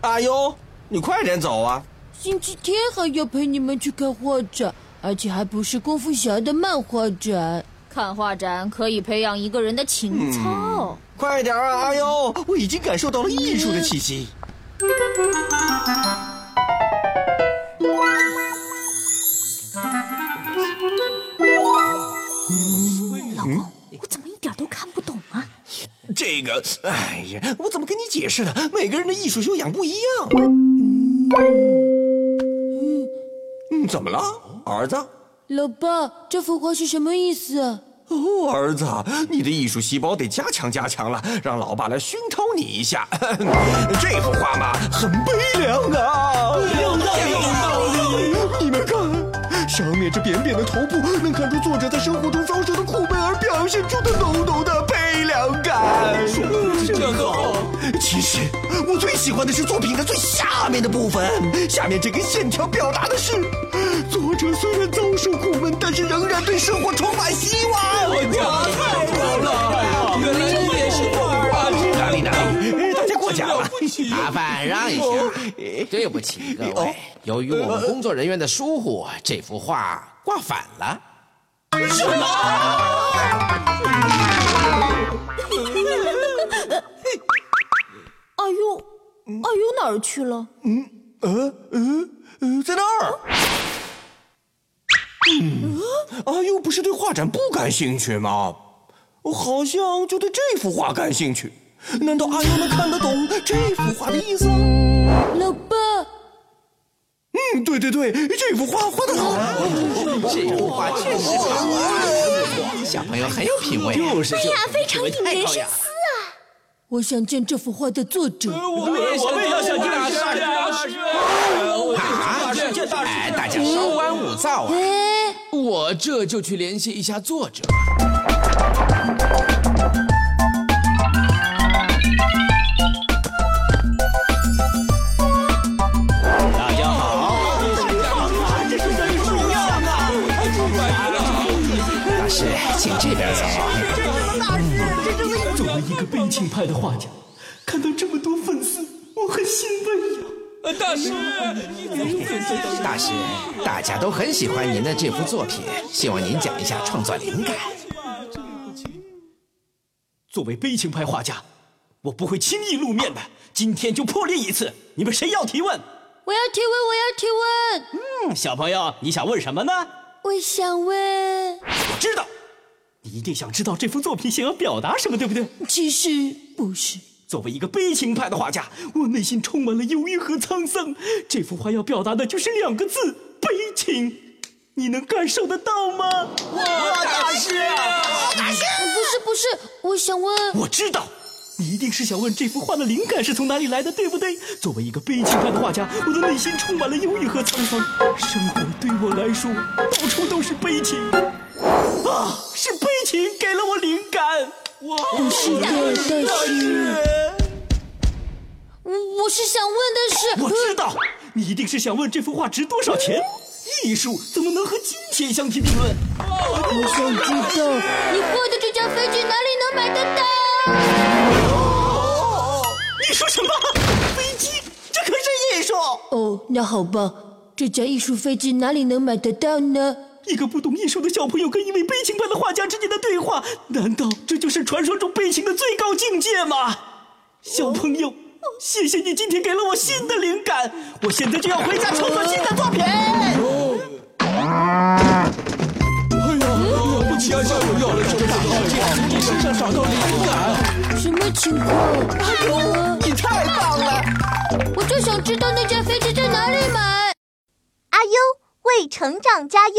阿优，你快点走啊！星期天还要陪你们去看画展，而且还不是功夫侠的漫画展。看画展可以培养一个人的情操。快点啊，阿优！我已经感受到了艺术的气息。老公，我怎么一点都看不懂啊？这个，哎呀，我怎么跟你解释呢？每个人的艺术修养不一样。嗯，怎么了，儿子？老爸，这幅画是什么意思啊？哦，儿子，你的艺术细胞得加强加强了，让老爸来熏陶你一下。这幅画嘛，很悲凉啊。有道理，有道理。你们看，上面这扁扁的头部，能看出作者在生活中遭受的苦悲而表现出的浓浓的悲凉感。这个好。其实我最喜欢的是作品的最下面的部分，下面这根线条表达的是，作者虽然遭受苦闷，但是仍然对生活充满希望。我讲的太好了，原来你也是画哪里哪里，大家过奖了，麻烦让一下。对不起各位，由于我们工作人员的疏忽，这幅画挂反了。什么？阿优哪儿去了？嗯，呃，呃，呃，在那儿。嗯，阿优不是对画展不感兴趣吗？我好像就对这幅画感兴趣。难道阿优能看得懂这幅画的意思？老爸，嗯，对对对，这幅画画的好。这幅画确实好啊，小朋友很有品味。就是，对呀，非常引人深。我想见这幅画的作者。我们我们也要想见大师，大师。啊！哎，大家稍安勿躁啊！哎，我这就去联系一下作者。大家好，大师，请这边走。作为一个悲情派的画家，看到这么多粉丝，我很欣慰呀。呃，大师，大师，大家都很喜欢您的这幅作品，希望您讲一下创作灵感。作为悲情派画家，我不会轻易露面的。今天就破例一次，你们谁要提问？我要提问，我要提问。嗯，小朋友，你想问什么呢？我想问，我知道，你一定想知道这幅作品想要表达什么，对不对？其实不是。作为一个悲情派的画家，我内心充满了忧郁和沧桑。这幅画要表达的就是两个字：悲情。你能感受得到吗？我，大师，不是不是，我想问，我知道，你一定是想问这幅画的灵感是从哪里来的，对不对？作为一个悲情派的画家，我的内心充满了忧郁和沧桑。生活对我来说，到处都是悲情。啊，是悲情给了我灵感。我，不是的，大师。我我是想问的是，我知道，你一定是想问这幅画值多少钱。艺术怎么能和金钱相提并论？我想知道你画的这架飞机哪里能买得到？你说什么？飞机？这可是艺术！哦，那好吧，这架艺术飞机哪里能买得到呢？一个不懂艺术的小朋友跟一位悲情派的画家之间的对话，难道这就是传说中悲情的最高境界吗？小朋友，谢谢你今天给了我新的灵感，我现在就要回家创作新的作品。哎呀，了不起啊！小朋友，这大好剑，你身上找到灵感。什么情况？哎呦，你太棒了！我就想知道那架飞机在哪里买。阿优为成长加油。